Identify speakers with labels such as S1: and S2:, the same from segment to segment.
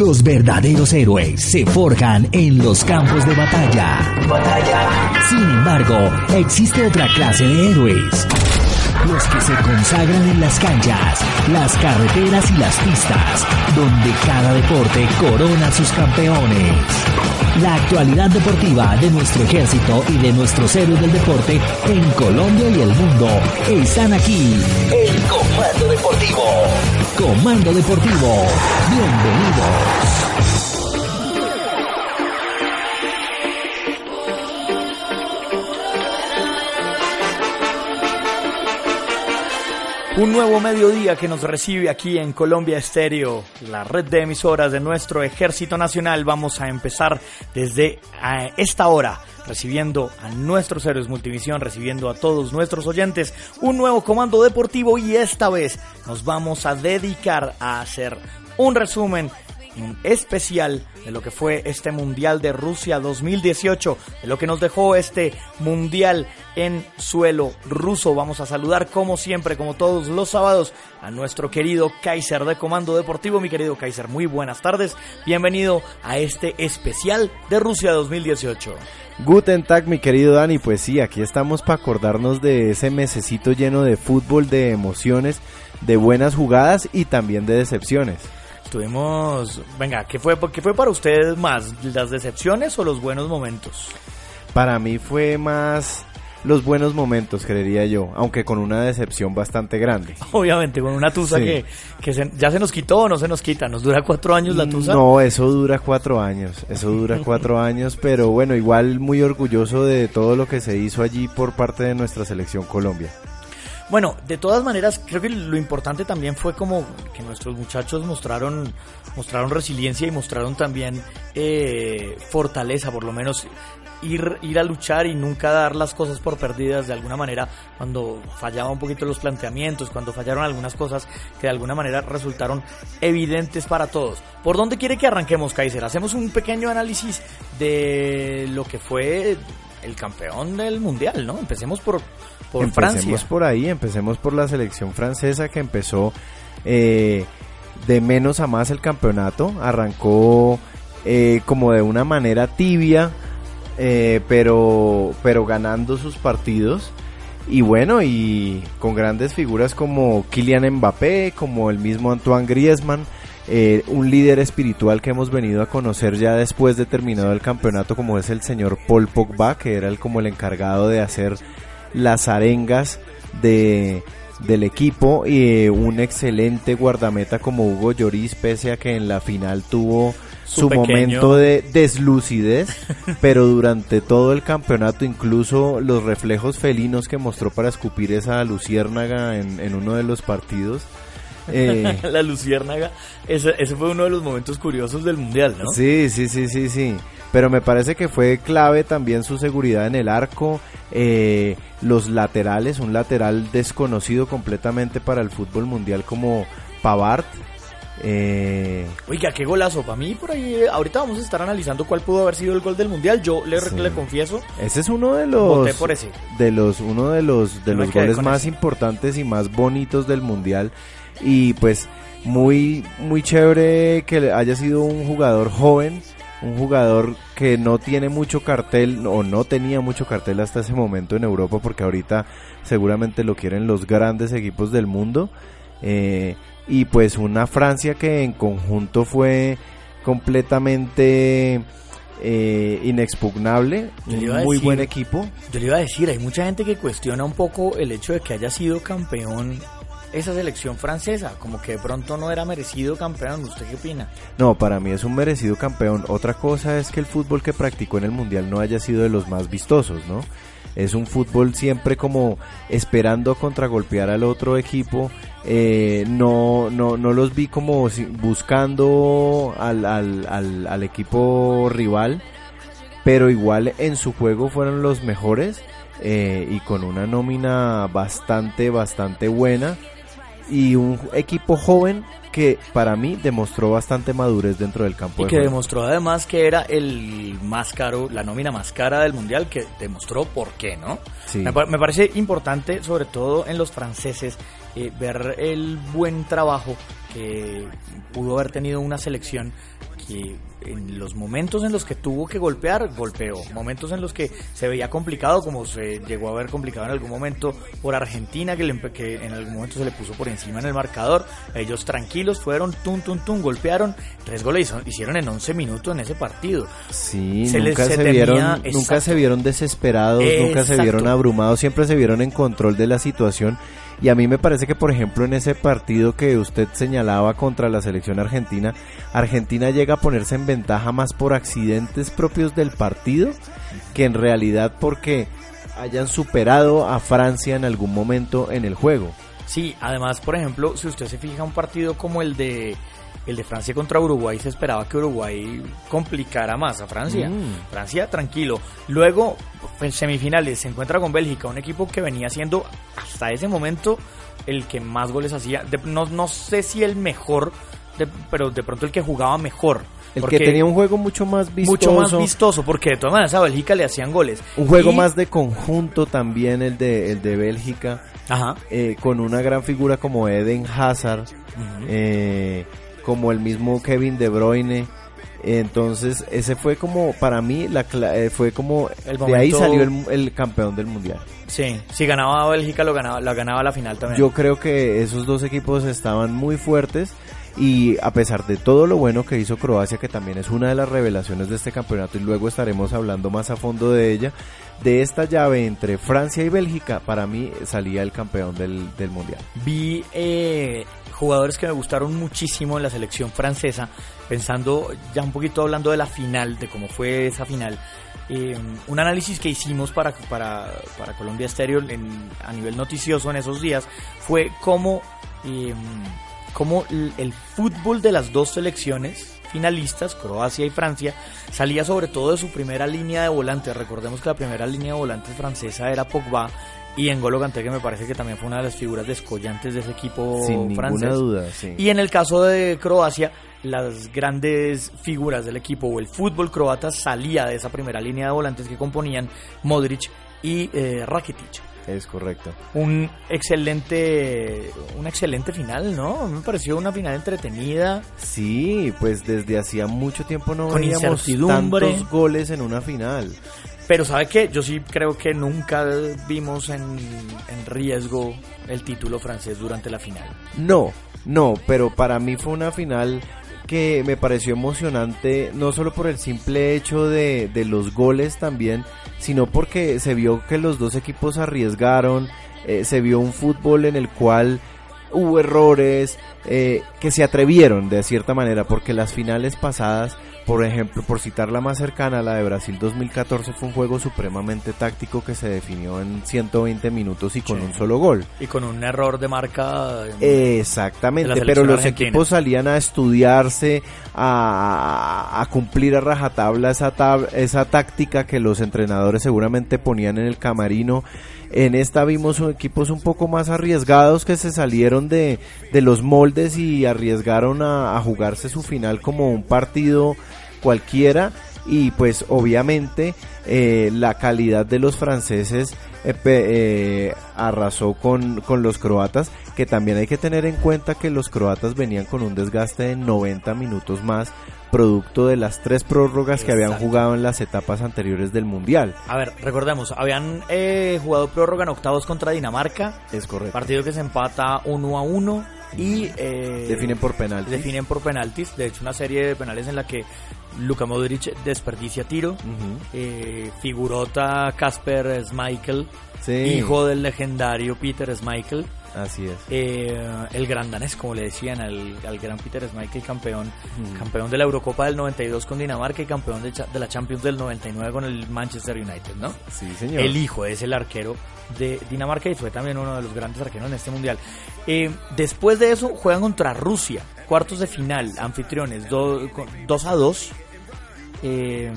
S1: Los verdaderos héroes se forjan en los campos de batalla. Batalla. Sin embargo, existe otra clase de héroes. Los que se consagran en las canchas, las carreteras y las pistas, donde cada deporte corona sus campeones. La actualidad deportiva de nuestro ejército y de nuestros héroes del deporte en Colombia y el mundo están aquí. El Comando Deportivo. Comando Deportivo. Bienvenidos.
S2: Un nuevo mediodía que nos recibe aquí en Colombia Estéreo, la red de emisoras de nuestro Ejército Nacional. Vamos a empezar desde esta hora recibiendo a nuestros héroes multivisión, recibiendo a todos nuestros oyentes un nuevo comando deportivo y esta vez nos vamos a dedicar a hacer un resumen especial de lo que fue este Mundial de Rusia 2018, de lo que nos dejó este Mundial en suelo ruso. Vamos a saludar como siempre, como todos los sábados, a nuestro querido Kaiser de Comando Deportivo. Mi querido Kaiser, muy buenas tardes. Bienvenido a este especial de Rusia 2018.
S3: Guten Tag, mi querido Dani. Pues sí, aquí estamos para acordarnos de ese mesecito lleno de fútbol, de emociones, de buenas jugadas y también de decepciones.
S2: Tuvimos, venga, ¿qué fue, ¿qué fue para ustedes más? ¿Las decepciones o los buenos momentos?
S3: Para mí fue más los buenos momentos, creería yo, aunque con una decepción bastante grande.
S2: Obviamente, con una tusa que, que ya se nos quitó o no se nos quita, ¿nos dura cuatro años la tusa?
S3: No, eso dura cuatro años, eso dura cuatro años, pero bueno, igual muy orgulloso de todo lo que se hizo allí por parte de nuestra selección Colombia.
S2: Bueno, de todas maneras, creo que lo importante también fue como que nuestros muchachos mostraron, mostraron resiliencia y mostraron también eh, fortaleza, por lo menos ir, ir a luchar y nunca dar las cosas por perdidas de alguna manera cuando fallaba un poquito los planteamientos, cuando fallaron algunas cosas que de alguna manera resultaron evidentes para todos. ¿Por dónde quiere que arranquemos, Kaiser? Hacemos un pequeño análisis de lo que fue el campeón del mundial, ¿no? Empecemos por, por
S3: empecemos por ahí, empecemos por la selección francesa que empezó eh, de menos a más el campeonato, arrancó eh, como de una manera tibia, eh, pero, pero ganando sus partidos. Y bueno, y con grandes figuras como Kylian Mbappé, como el mismo Antoine Griezmann, un líder espiritual que hemos venido a conocer ya después de terminado el campeonato, como es el señor Paul Pogba, que era el, como el encargado de hacer las arengas de, del equipo y eh, un excelente guardameta como Hugo Lloris, pese a que en la final tuvo su, momento de deslucidez, pero durante todo el campeonato, incluso los reflejos felinos que mostró para escupir esa luciérnaga en, en uno de los partidos.
S2: Eh, la luciérnaga, ese, ese fue uno de los momentos curiosos del mundial, ¿no?
S3: Sí, sí, sí, sí, sí. Pero me parece que fue clave también su seguridad en el arco, eh, los laterales, un lateral desconocido completamente para el fútbol mundial como Pavard.
S2: Eh... Oiga, qué golazo. Para mí, por ahí, ahorita vamos a estar analizando cuál pudo haber sido el gol del mundial. Yo le, le confieso.
S3: Ese es uno de los. Por ese. De los, uno de los, de los goles más importantes y más bonitos del mundial. Y pues, muy, muy chévere que haya sido un jugador joven un jugador que no tiene mucho cartel o no tenía mucho cartel hasta ese momento en Europa porque ahorita seguramente lo quieren los grandes equipos del mundo eh, y pues una Francia que en conjunto fue completamente eh, inexpugnable, un muy buen equipo.
S2: Yo le iba a decir, hay mucha gente que cuestiona un poco el hecho de que haya sido campeón esa selección francesa, como que de pronto no era merecido campeón. ¿Usted qué opina?
S3: No, para mí es un merecido campeón. Otra cosa es que el fútbol que practicó en el Mundial no haya sido de los más vistosos, ¿no? Es un fútbol siempre como esperando contragolpear al otro equipo. Eh, no, no, no los vi como buscando al, al, al, equipo rival, pero igual en su juego fueron los mejores eh, y con una nómina bastante, bastante buena y un equipo joven que para mí demostró bastante madurez dentro del campo.
S2: Y que demostró además que era el más caro, la nómina más cara del mundial, que demostró por qué, ¿no? Me, me, parece importante, sobre todo en los franceses, eh, ver el buen trabajo que pudo haber tenido una selección que en los momentos en los que tuvo que golpear, golpeó. Momentos en los que se veía complicado, como se llegó a ver complicado en algún momento por Argentina, que, que en algún momento se le puso por encima en el marcador. Ellos tranquilos fueron, tum, tum, tum, golpearon. Tres goles hicieron en 11 minutos en ese partido.
S3: Sí, nunca, se, vieron, nunca se vieron desesperados, nunca se vieron abrumados, siempre se vieron en control de la situación y a mí me parece que, por ejemplo, en ese partido que usted señalaba contra la selección argentina, Argentina llega a ponerse en ventaja más por accidentes propios del partido que en realidad porque hayan superado a Francia en algún momento en el juego.
S2: Sí, además, por ejemplo, si usted se fija un partido como el de el de Francia contra Uruguay se esperaba que Uruguay complicara más a Francia. Mm. Francia tranquilo. Luego, en semifinales, se encuentra con Bélgica, un equipo que venía siendo hasta ese momento el que más goles hacía. no, no sé si el mejor, pero de pronto el que jugaba mejor.
S3: El que tenía un juego mucho más vistoso.
S2: Mucho más vistoso, porque de todas maneras a Bélgica le hacían goles.
S3: Un juego más de conjunto también el de, el de Bélgica. Ajá. Eh, con una gran figura como Eden Hazard como el mismo Kevin De Bruyne. Entonces, ese fue como, para mí, la eh, fue como, de ahí salió el, campeón del mundial.
S2: Sí, si ganaba Bélgica, lo ganaba, lo ganaba la final también.
S3: Yo creo que esos dos equipos estaban muy fuertes y a pesar de todo lo bueno que hizo Croacia, que también es una de las revelaciones de este campeonato y luego estaremos hablando más a fondo de ella, de esta llave entre Francia y Bélgica, para mí salía el campeón del, del mundial.
S2: Vi eh, jugadores que me gustaron muchísimo en la selección francesa, pensando ya un poquito hablando de la final, de cómo fue esa final. Eh, un análisis que hicimos para, para, para Colombia Stereo a nivel noticioso en esos días fue cómo, eh, cómo el fútbol de las dos selecciones finalistas, Croacia y Francia, salía sobre todo de su primera línea de volantes. Recordemos que la primera línea de volantes francesa era Pogba y en Golo Kanté que me parece que también fue una de las figuras descollantes de ese equipo
S3: Sin
S2: francés.
S3: Ninguna duda,
S2: Y en el caso de Croacia, las grandes figuras del equipo o el fútbol croata salía de esa primera línea de volantes que componían Modric y eh, Rakitic.
S3: Es correcto.
S2: Un excelente, una excelente final, ¿no? Me pareció una final entretenida.
S3: Sí, pues desde hacía mucho tiempo no Con veíamos tantos goles en una final.
S2: Pero ¿sabe qué? Yo sí creo que nunca vimos en, en riesgo el título francés durante la final.
S3: No, no, pero para mí fue una final que me pareció emocionante, no solo por el simple hecho de, de, los goles también, sino porque se vio que los dos equipos arriesgaron, eh, se vio un fútbol en el cual hubo errores, eh, que se atrevieron de cierta manera, porque las finales pasadas por ejemplo, por citar la más cercana, la de Brasil 2014 fue un juego supremamente táctico que se definió en 120 minutos y con un solo gol.
S2: Y con un error de marca.
S3: Exactamente, pero los equipos salían a estudiarse, a, a cumplir a rajatabla esa, esa táctica que los entrenadores seguramente ponían en el camarino. En esta vimos equipos un poco más arriesgados que se salieron de, de los moldes y arriesgaron a, a jugarse su final como un partido cualquiera y pues obviamente eh, la calidad de los franceses eh, eh, arrasó con, con, los croatas que también hay que tener en cuenta que los croatas venían con un desgaste de 90 minutos más producto de las tres prórrogas que habían jugado en las etapas anteriores del mundial.
S2: A ver, recordemos, habían jugado prórroga en octavos contra Dinamarca.
S3: Es correcto.
S2: Partido que se empata 1 a 1 y
S3: definen por penaltis.
S2: Definen por penaltis, de hecho una serie de penales en la que Luka Modric desperdicia tiro. Eh, figurota Casper Schmeichel, hijo del legendario Peter Schmeichel.
S3: Así es.
S2: Eh, el gran danés, como le decían al, al gran Peter Schmeichel, campeón, campeón de la Eurocopa del 92 con Dinamarca y campeón de, de la Champions del 99 con el Manchester United, ¿no?
S3: Sí, señor.
S2: El hijo es el arquero de Dinamarca y fue también uno de los grandes arqueros en este mundial. Eh, después de eso juegan contra Rusia, cuartos de final, anfitriones, 2 a 2. Eh,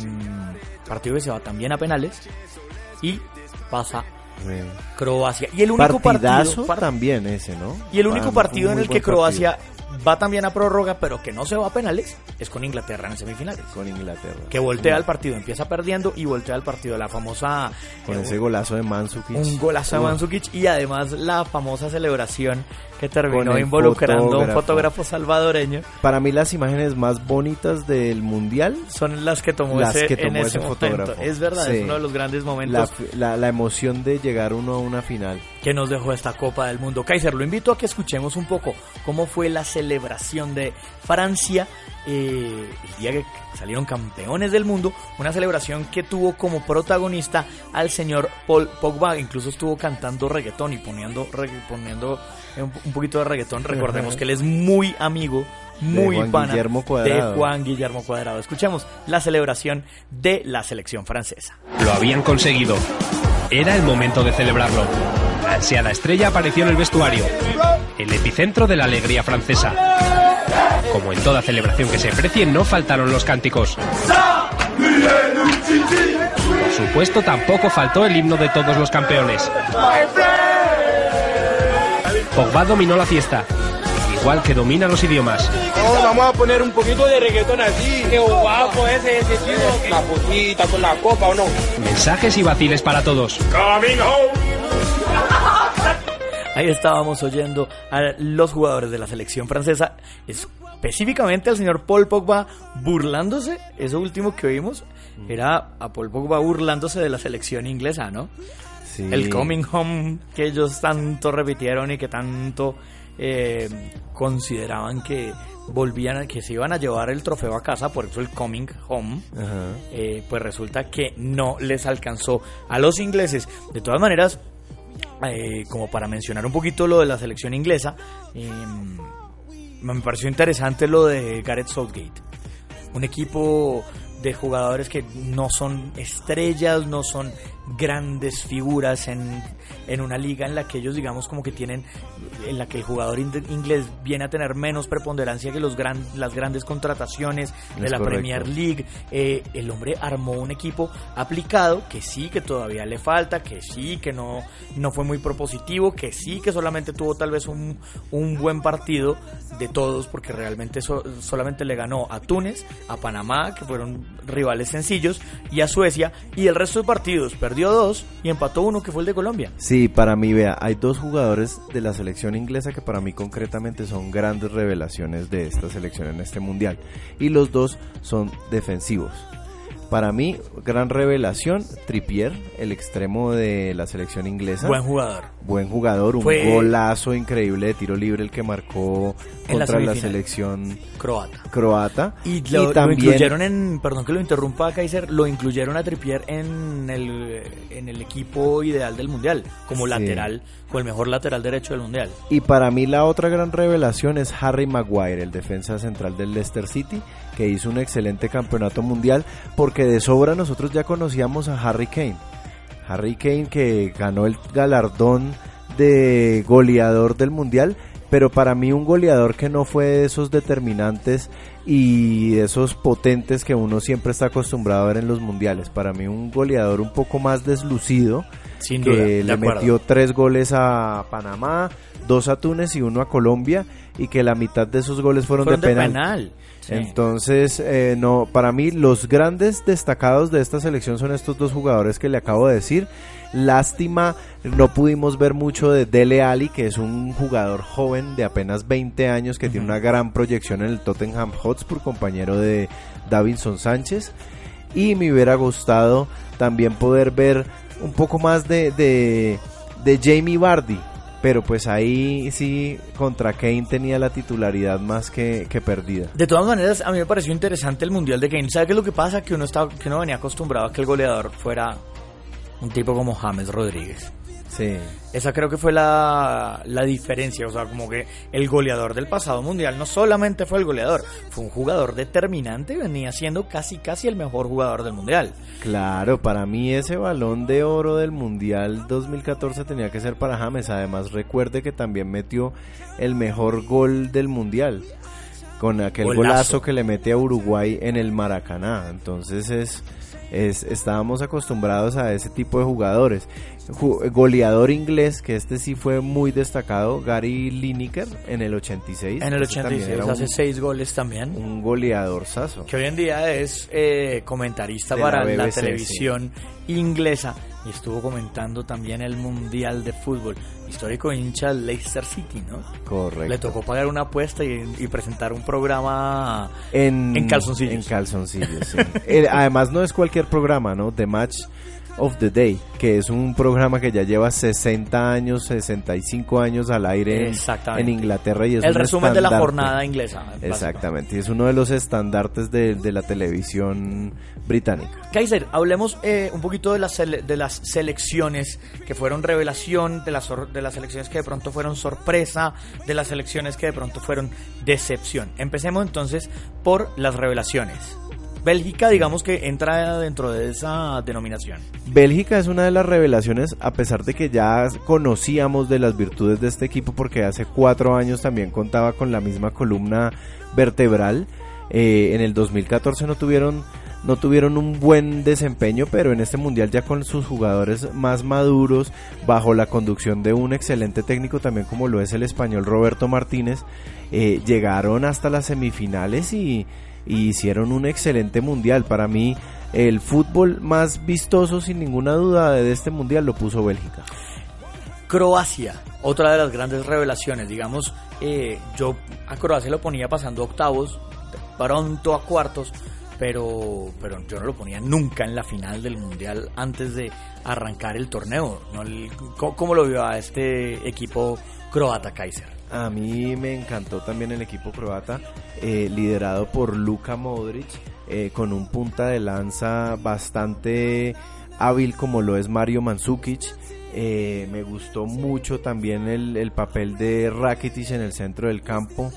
S2: partido que se va también a penales y pasa. Croacia. Y el único
S3: Partidazo
S2: partido,
S3: también ese, ¿no?
S2: y el único partido en el que Croacia va también a prórroga, pero que no se va a penales, es con Inglaterra en semifinales.
S3: con Inglaterra.
S2: Que voltea el partido, empieza perdiendo y voltea el partido. La famosa.
S3: Con
S2: eh,
S3: ese golazo de Mandzukic.
S2: un golazo de
S3: Uf,
S2: Mandzukic y además la famosa celebración que terminó involucrando a un
S3: fotógrafo.
S2: fotógrafo salvadoreño
S3: Para mí las imágenes más bonitas del mundial,
S2: son las que tomó
S3: Las
S2: ese,
S3: que tomó
S2: en
S3: ese
S2: ese
S3: fotógrafo.
S2: Es verdad,
S3: Sí.
S2: es uno de los grandes
S3: la,
S2: momentos
S3: la, la emoción de llegar uno a una final.
S2: Que nos dejó esta Copa del Mundo. Kaiser, lo invito a que escuchemos un poco cómo fue la celebración de Francia eh, el día que salieron campeones del mundo. Una celebración que tuvo como protagonista al señor Paul Pogba. Incluso estuvo cantando reggaetón y poniendo, poniendo un, poquito de reggaetón. Recordemos que él es muy amigo, muy
S3: Juan
S2: pana
S3: Guillermo Cuadrado.
S2: de Juan Guillermo Cuadrado. Escuchemos la celebración de la selección francesa.
S4: Lo habían conseguido. Era el momento de celebrarlo. La ansiada estrella apareció en el vestuario, el epicentro de la alegría francesa. Como en toda celebración que se precie, no faltaron los cánticos. Por supuesto, tampoco faltó el himno de todos los campeones. Pogba dominó la fiesta, igual que domina los idiomas.
S5: Oh, vamos a poner un poquito de reggaetón así. Qué guapo ese, ese tío. La putita con la copa o no.
S4: Mensajes y vaciles para todos.
S2: Ahí estábamos oyendo a los jugadores de la selección francesa, específicamente al señor Paul Pogba burlándose. Eso último que oímos era a Paul Pogba burlándose de la selección inglesa, ¿no?
S3: Sí.
S2: El coming home que ellos tanto repitieron y que tanto eh, consideraban que volvían, que se iban a llevar el trofeo a casa, por eso el coming home. Eh, pues resulta que no les alcanzó a los ingleses. De todas maneras, eh, como para mencionar un poquito lo de la selección inglesa, eh, me pareció interesante lo de Gareth Southgate. Un equipo de jugadores que no son estrellas, no son grandes figuras en, en una liga en la que ellos digamos como que tienen en la que el jugador in- inglés viene a tener menos preponderancia que los gran, las grandes contrataciones de
S3: Es
S2: la
S3: correcto.
S2: Premier League Eh, el hombre armó un equipo aplicado que sí que todavía le falta que sí que no no fue muy propositivo que sí que solamente tuvo tal vez un, un buen partido de todos porque realmente so- solamente le ganó a Túnez a Panamá que fueron rivales sencillos y a Suecia y el resto de partidos perdió dos y empató uno que fue el de Colombia
S3: Sí, para mí, vea, hay dos jugadores de la selección inglesa que para mí concretamente son grandes revelaciones de esta selección en este mundial. Y los dos son defensivos. Para mí, gran revelación, Trippier, el extremo de la selección inglesa.
S2: buen jugador
S3: Buen jugador, un
S2: Fue-
S3: golazo increíble de tiro libre el que marcó
S2: la
S3: contra la, selección
S2: croata
S3: croata.
S2: Y lo, lo
S3: también
S2: incluyeron en, perdón que lo interrumpa Kaiser, lo incluyeron a Trippier en el, en el equipo ideal del Mundial, como
S3: Sí.
S2: lateral, o el mejor lateral derecho del Mundial.
S3: Y para mí la otra gran revelación es Harry Maguire, el defensa central del Leicester City, que hizo un excelente campeonato mundial, porque de sobra nosotros ya conocíamos a Harry Kane. Harry Kane que ganó el galardón de goleador del mundial, pero para mí un goleador que no fue de esos determinantes y de esos potentes que uno siempre está acostumbrado a ver en los mundiales. Para mí un goleador un poco más deslucido,
S2: Sin duda,
S3: que le
S2: acuerdo.
S3: metió tres goles a Panamá, dos a Túnez y uno a Colombia y que la mitad de esos goles fueron,
S2: Fueron
S3: de
S2: de
S3: penal.
S2: Sí.
S3: Entonces, eh, no, para mí los grandes destacados de esta selección son estos dos jugadores que le acabo de decir. Lástima, no pudimos ver mucho de Dele Ali, que es un jugador joven de apenas 20 años que tiene una gran proyección en el Tottenham Hotspur, compañero de Davinson Sánchez. Y me hubiera gustado también poder ver un poco más de, de, de Jamie Vardy. Pero pues ahí sí, contra Kane tenía la titularidad más que, perdida.
S2: De todas maneras, a mí me pareció interesante el Mundial de Kane. ¿Sabe qué es lo que pasa? Que uno, estaba, que uno venía acostumbrado a que el goleador fuera un tipo como James Rodríguez.
S3: Sí.
S2: Esa creo que fue la, la diferencia, o sea, como que el goleador del pasado mundial no solamente fue el goleador, fue un jugador determinante y venía siendo casi casi el mejor jugador del mundial.
S3: Claro, para mí ese balón de oro del Mundial 2014 tenía que ser para James. Además, recuerde que también metió el mejor gol del Mundial con aquel
S2: Golazo.
S3: golazo que le mete a Uruguay en el Maracaná. Entonces es, es estábamos acostumbrados a ese tipo de jugadores. Goleador inglés, que este sí fue muy destacado, Gary Lineker en el 86.
S2: En el
S3: Ese también
S2: 86
S3: era
S2: hace
S3: un,
S2: seis goles también.
S3: un goleador sazo.
S2: que hoy en día es eh, comentarista
S3: De
S2: para la,
S3: BBC,
S2: televisión inglesa y estuvo comentando también el Mundial de Fútbol. Histórico hincha del Leicester City, ¿no?
S3: Correcto.
S2: Le tocó pagar una apuesta y, y presentar un programa
S3: En,
S2: En calzoncillos.
S3: En calzoncillos, sí. Eh, además no es cualquier programa, ¿no? The Match of the Day, que es un programa que ya lleva 60 años, 65 años al aire en, Inglaterra y es
S2: el resumen de la jornada inglesa.
S3: Exactamente, y es uno de los estandartes de, de la televisión británica.
S2: Kaiser, hablemos eh, un poquito de las, de las selecciones que fueron revelación, de las, de las selecciones que de pronto fueron sorpresa, de las selecciones que de pronto fueron decepción. Empecemos entonces por las revelaciones. Bélgica, digamos que entra dentro de esa denominación.
S3: Bélgica es una de las revelaciones, a pesar de que ya conocíamos de las virtudes de este equipo, porque hace cuatro años también contaba con la misma columna vertebral. Eh, en el 2014 no tuvieron, no tuvieron un buen desempeño, pero en este mundial ya con sus jugadores más maduros, bajo la conducción de un excelente técnico también como lo es el español Roberto Martínez, eh, llegaron hasta las semifinales y, y hicieron un excelente mundial. Para mí, el fútbol más vistoso, sin ninguna duda, de este mundial lo puso Bélgica.
S2: Croacia, otra de las grandes revelaciones, digamos, eh, yo a Croacia lo ponía pasando octavos, pronto a cuartos, pero, pero yo no lo ponía nunca en la final del Mundial antes de arrancar el torneo. ¿no? El- ¿cómo, cómo lo vio a este equipo croata, Kaiser?
S3: A mí me encantó también el equipo croata, eh, liderado por Luka Modric, eh, con un punta de lanza bastante hábil como lo es Mario Mandzukic. Eh, me gustó mucho también el, el papel de Rakitic en el centro del campo.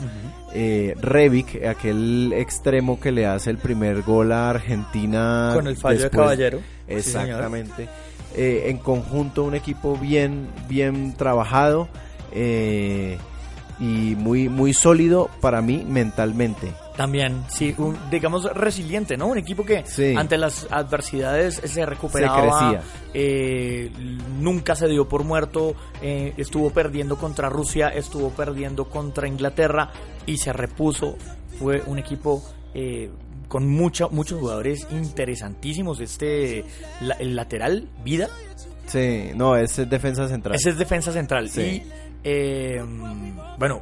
S3: Eh, Rebic, aquel extremo que le hace el primer gol a Argentina.
S2: Con el fallo de Caballero. Sí.
S3: Exactamente. Eh, en conjunto un equipo bien, bien trabajado eh, y muy, muy sólido para mí mentalmente.
S2: También, sí, un, digamos resiliente, ¿no? Un equipo que
S3: Sí.
S2: ante las adversidades se recuperaba,
S3: crecía.
S2: eh, nunca se dio por muerto, eh, estuvo perdiendo contra Rusia, estuvo perdiendo contra Inglaterra y se repuso. Fue un equipo eh, con mucha, muchos jugadores interesantísimos. Este, la- el lateral, Vida,
S3: Sí, no, es defensa central.
S2: ese es defensa central.
S3: Sí.
S2: Y, eh, bueno,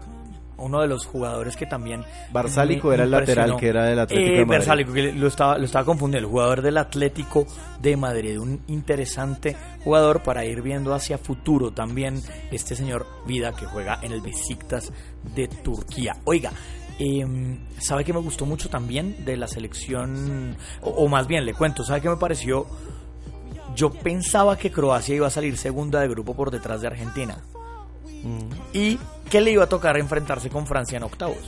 S2: uno de los jugadores que también...
S3: Barsálico era el lateral que era del Atlético
S2: Eh,
S3: de Madrid.
S2: Barsálico, que lo estaba, lo estaba confundiendo. El jugador del Atlético de Madrid. Un interesante jugador para ir viendo hacia futuro también este señor Vida que juega en el Besiktas de Turquía. Oiga, eh, ¿sabe que me gustó mucho también de la selección? O, o más bien, le cuento, ¿sabe qué me pareció? Yo pensaba que Croacia iba a salir segunda de grupo por detrás de Argentina.
S3: Mm.
S2: Y que le iba a tocar enfrentarse con Francia en octavos.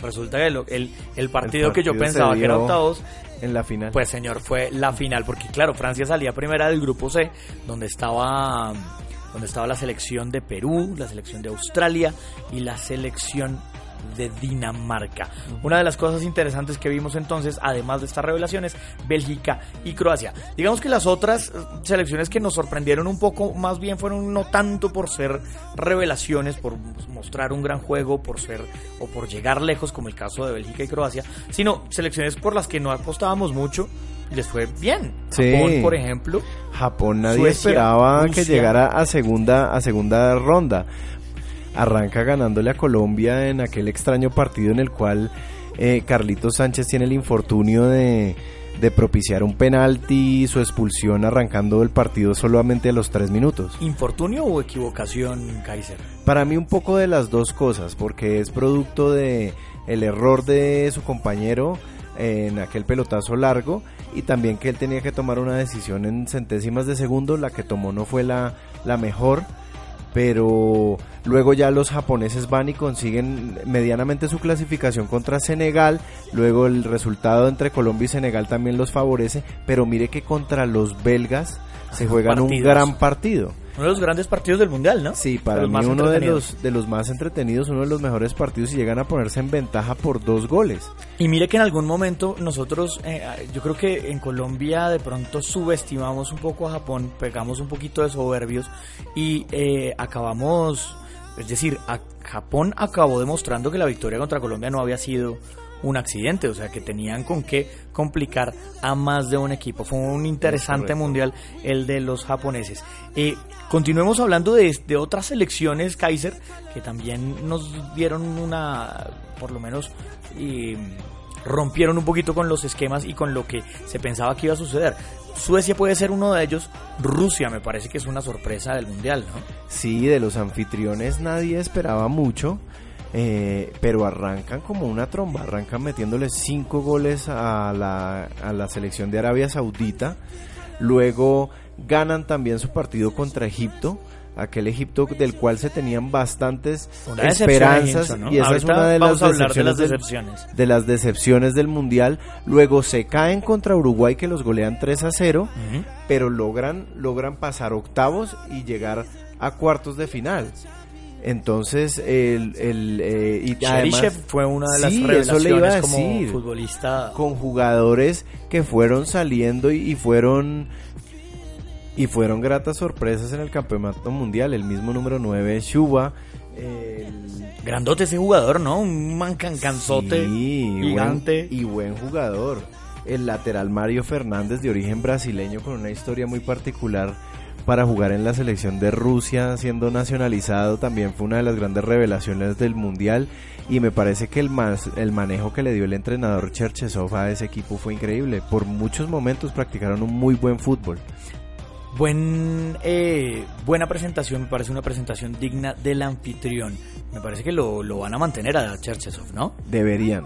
S2: Resulta que lo- el, el partido que yo
S3: partido
S2: pensaba que era octavos,
S3: En la final.
S2: pues señor, fue la final. Porque claro, Francia salía primera del grupo C, donde estaba, donde estaba la selección de Perú, la selección de Australia y la selección de Dinamarca. Una de las cosas interesantes que vimos entonces, además de estas revelaciones, Bélgica y Croacia. Digamos que las otras eh, selecciones que nos sorprendieron un poco, más bien fueron no tanto por ser revelaciones, por mostrar un gran juego, por ser o por llegar lejos, como el caso de Bélgica y Croacia, sino selecciones por las que no apostábamos mucho y les fue bien.
S3: Sí.
S2: Japón, por ejemplo,
S3: Japón nadie
S2: Suecia,
S3: esperaba que llegara a segunda a segunda ronda. Arranca ganándole a Colombia en aquel extraño partido en el cual eh, Carlitos Sánchez tiene el infortunio de, de propiciar un penalti y su expulsión arrancando el partido solamente a los tres minutos.
S2: infortunio o equivocación, Kaiser.
S3: Para mí un poco de las dos cosas, porque es producto de el error de su compañero en aquel pelotazo largo y también que él tenía que tomar una decisión en centésimas de segundo, la que tomó no fue la, la mejor, pero luego ya los japoneses van y consiguen medianamente su clasificación contra Senegal, luego el resultado entre Colombia y Senegal también los favorece, pero mire que contra los belgas se juegan un gran partido.
S2: Uno de los grandes partidos del mundial, ¿no?
S3: Sí, para mí uno de los, de los más entretenidos, uno de los mejores partidos y llegan a ponerse en ventaja por dos goles.
S2: Y mire que en algún momento nosotros, eh, yo creo que en Colombia de pronto subestimamos un poco a Japón, pegamos un poquito de soberbios y eh, acabamos, es decir, a Japón acabó demostrando que la victoria contra Colombia no había sido un accidente, o sea que tenían con qué complicar a más de un equipo. Fue un interesante mundial el de los japoneses. Eh, continuemos hablando de, otras selecciones, Kaiser, que también nos dieron una, por lo menos, eh, rompieron un poquito con los esquemas y con lo que se pensaba que iba a suceder. Suecia puede ser uno de ellos, Rusia me parece que es una sorpresa del mundial, ¿no?
S3: Sí, de los anfitriones nadie esperaba mucho. Eh, pero arrancan como una tromba, arrancan metiéndole cinco goles a la, a la selección de Arabia Saudita, luego ganan también su partido contra Egipto, aquel Egipto del cual se tenían bastantes esperanzas y esa es una de las, decepciones de las, decepciones del mundial. Luego se caen contra Uruguay que los golean 3 a 0 pero logran logran pasar octavos y llegar a cuartos de final entonces, el, el eh, y además,
S2: fue una de las revelaciones como futbolista.
S3: Con jugadores que fueron saliendo y, fueron y fueron gratas sorpresas en el campeonato mundial. El mismo número 9, Shuba.
S2: Grandote ese jugador, ¿no? Un mancancanzote gigante.
S3: y buen jugador. El lateral Mario Fernández, de origen brasileño, con una historia muy particular para jugar en la selección de Rusia siendo nacionalizado también fue una de las grandes revelaciones del mundial y me parece que el, más, el manejo que le dio el entrenador Cherchesov a ese equipo fue increíble. Por muchos momentos practicaron un muy buen fútbol.
S2: Buen, eh, buena presentación, me parece una presentación digna del anfitrión. Me parece que lo, lo van a mantener a Cherchesov, ¿no?
S3: Deberían.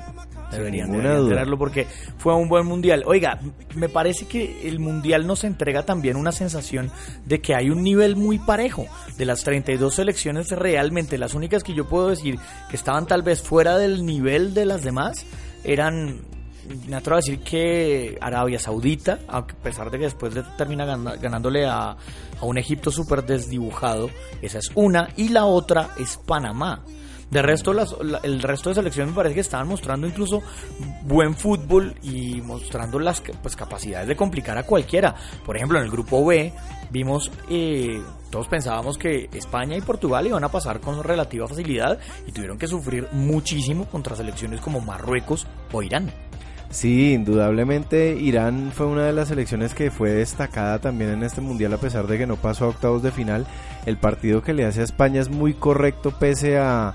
S2: Deberían, deberían porque fue un buen mundial. Oiga, me parece que el mundial nos entrega también una sensación de que hay un nivel muy parejo. De las 32 selecciones, realmente las únicas que yo puedo decir que estaban tal vez fuera del nivel de las demás eran me atrevo a decir que Arabia Saudita, a pesar de que después le termina ganándole a, a un Egipto súper desdibujado, esa es una, y la otra es Panamá. De resto, las, el resto de selecciones me parece que estaban mostrando incluso buen fútbol y mostrando las pues, capacidades de complicar a cualquiera. Por ejemplo, en el grupo B vimos, eh, todos pensábamos que España y Portugal iban a pasar con relativa facilidad y tuvieron que sufrir muchísimo contra selecciones como Marruecos o Irán.
S3: Sí, indudablemente Irán fue una de las selecciones que fue destacada también en este mundial a pesar de que no pasó a octavos de final. El partido que le hace a España es muy correcto pese a,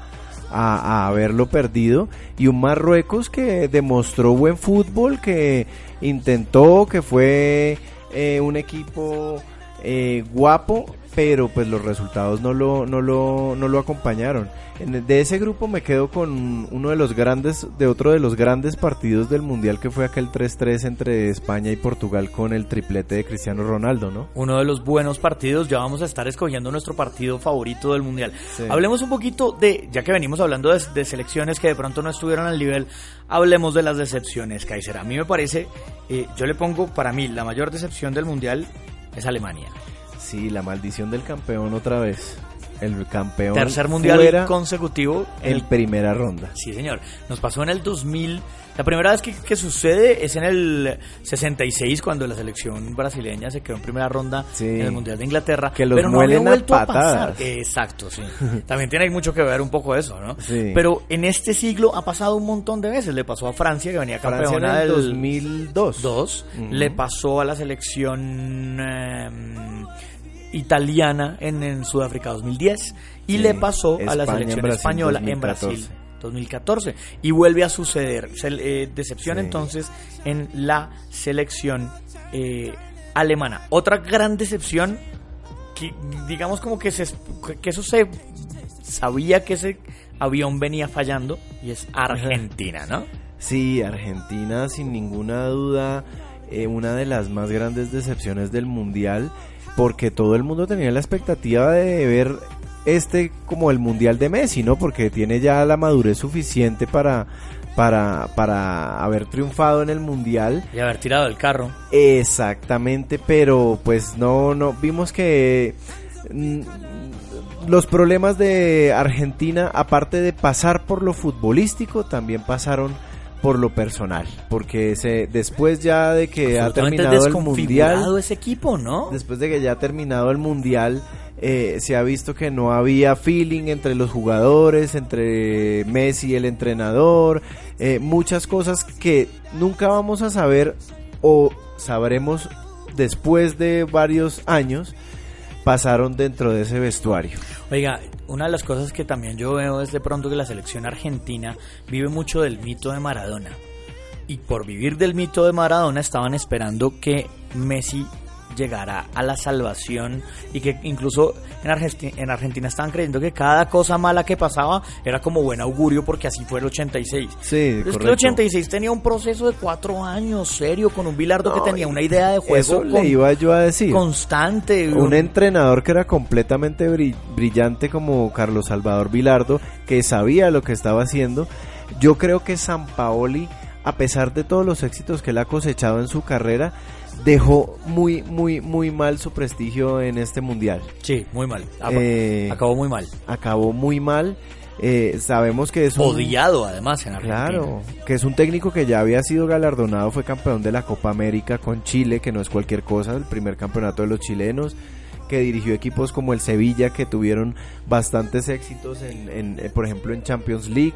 S3: a, haberlo perdido. Y un Marruecos que demostró buen fútbol, que intentó, que fue eh, un equipo eh, guapo, pero pues los resultados no lo, no lo, no lo acompañaron. de ese grupo me quedo con uno de los grandes, de otro de los grandes partidos del Mundial que fue aquel 3-3 entre España y Portugal con el triplete de Cristiano Ronaldo, ¿no?
S2: Uno de los buenos partidos, ya vamos a estar escogiendo nuestro partido favorito del Mundial. Hablemos un poquito de, ya que venimos hablando de, selecciones que de pronto no estuvieron al nivel, hablemos de las decepciones, Kaiser. A mí me parece, eh, yo le pongo para mí la mayor decepción del Mundial es Alemania.
S3: Sí, la maldición del campeón otra vez. El campeón.
S2: Tercer mundial consecutivo.
S3: En primera ronda.
S2: Sí, señor. Nos pasó en el 2000. La primera vez que, sucede es en el 66, cuando la selección brasileña se quedó en primera ronda en el Mundial de Inglaterra.
S3: Que los pero no había vuelto a, pasar.
S2: Exacto, sí. También tiene mucho que ver un poco eso, ¿no? Sí. Pero en este siglo ha pasado un montón de veces. Le pasó a Francia, que venía campeona
S3: del 2002.
S2: Dos. Le pasó a la selección. Em, italiana en, Sudáfrica 2010 y le pasó a la selección española en Brasil 2014 y vuelve a suceder. Eh, decepción entonces en la selección eh, alemana. Otra gran decepción que digamos como que, se, que eso se sabía que ese avión venía fallando y es Argentina, ¿no?
S3: Sí, Argentina sin ninguna duda eh, una de las más grandes decepciones del mundial porque todo el mundo tenía la expectativa de ver este como el mundial de Messi, ¿no? Porque tiene ya la madurez suficiente para para, para haber triunfado en el mundial.
S2: Y haber tirado el carro.
S3: Exactamente, pero pues no, no, vimos que mm, los problemas de Argentina, aparte de pasar por lo futbolístico, también pasaron por lo personal, porque se, después ya de que ha terminado el mundial,
S2: ese equipo, ¿no?
S3: Después de que ya ha terminado el mundial, eh, se ha visto que no había feeling entre los jugadores, entre Messi y el entrenador, eh, muchas cosas que nunca vamos a saber o sabremos después de varios años pasaron dentro de ese vestuario.
S2: Oiga, una de las cosas que también yo veo es de pronto que la selección argentina vive mucho del mito de Maradona. Y por vivir del mito de Maradona estaban esperando que Messi llegara a la salvación y que incluso en Argentina, en Argentina estaban creyendo que cada cosa mala que pasaba era como buen augurio porque así fue el 86.
S3: Sí,
S2: es que el 86 tenía un proceso de cuatro años serio con un Bilardo que tenía una idea de juego
S3: le iba yo a decir.
S2: constante.
S3: Un entrenador que era completamente brillante como Carlos Salvador Bilardo que sabía lo que estaba haciendo. Yo creo que San Paoli, a pesar de todos los éxitos que él ha cosechado en su carrera, dejó muy, muy, muy mal su prestigio en este mundial.
S2: Sí, muy mal. Eh, acabó muy mal.
S3: Acabó muy mal. Eh, sabemos que es
S2: un... Odiado además en
S3: Argentina. Claro, que es un técnico que ya había sido galardonado, fue campeón de la Copa América con Chile, que no es cualquier cosa, el primer campeonato de los chilenos, que dirigió equipos como el Sevilla, que tuvieron bastantes éxitos, en, eh, por ejemplo, en Champions League.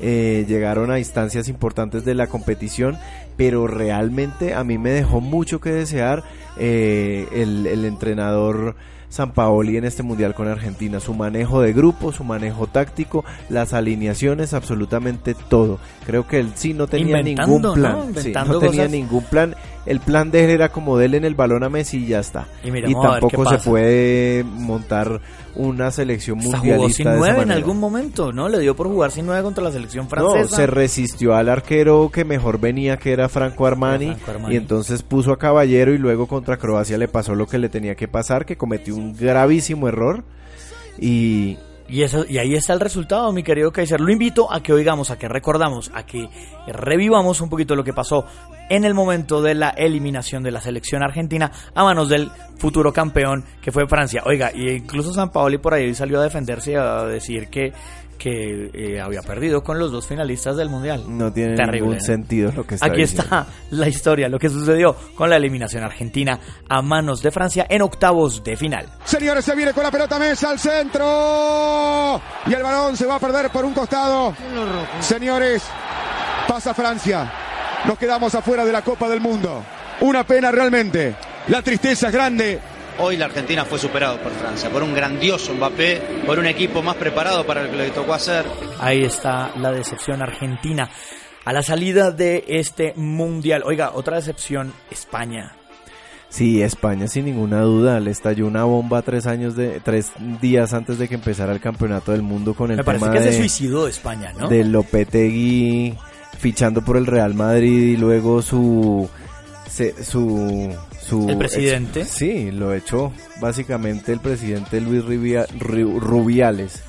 S3: Eh, llegaron a instancias importantes de la competición, pero realmente a mí me dejó mucho que desear eh, el, el entrenador San Paoli en este mundial con Argentina. Su manejo de grupo, su manejo táctico, las alineaciones, absolutamente todo. Creo que él sí no tenía ningún plan. ¿no? no tenía ningún plan. El plan de él era como de él en el balón a Messi y ya está. Y, tampoco se puede montar una selección mundialista. Jugó
S2: sin nueve en algún momento, ¿no? Le dio por jugar sin nueve contra la selección francesa.
S3: No, se resistió al arquero que mejor venía, que era Franco Armani, y entonces puso a Caballero y luego contra Croacia le pasó lo que le tenía que pasar, que cometió un gravísimo error y,
S2: y, eso, y ahí está el resultado, mi querido Kaiser. Lo invito a que oigamos, a que recordamos, a que revivamos un poquito lo que pasó en el momento de la eliminación de la selección argentina a manos del futuro campeón que fue Francia. Oiga, y incluso San Paoli por ahí salió a defenderse y a decir que que eh, había perdido con los dos finalistas del mundial.
S3: No tiene ningún sentido lo que está
S2: Aquí está la historia, lo que sucedió con la eliminación argentina a manos de Francia en octavos de final.
S6: Señores, se viene con la pelota mesa al centro y el balón se va a perder por un costado. Señores, pasa Francia. Nos quedamos afuera de la Copa del Mundo. Una pena realmente. La tristeza es grande
S7: Hoy la Argentina fue superado por Francia, por un grandioso Mbappé, por un equipo más preparado para lo que le tocó hacer.
S2: Ahí está la decepción argentina a la salida de este mundial. Oiga, otra decepción, España.
S3: Sí, España sin ninguna duda le estalló una bomba tres años de tres días antes de que empezara el campeonato del mundo con el
S2: Me parece que se suicidó España, ¿no?
S3: De Lopetegui fichando por el Real Madrid y luego su su
S2: el presidente.
S3: sí, lo echó básicamente el presidente Luis Rubiales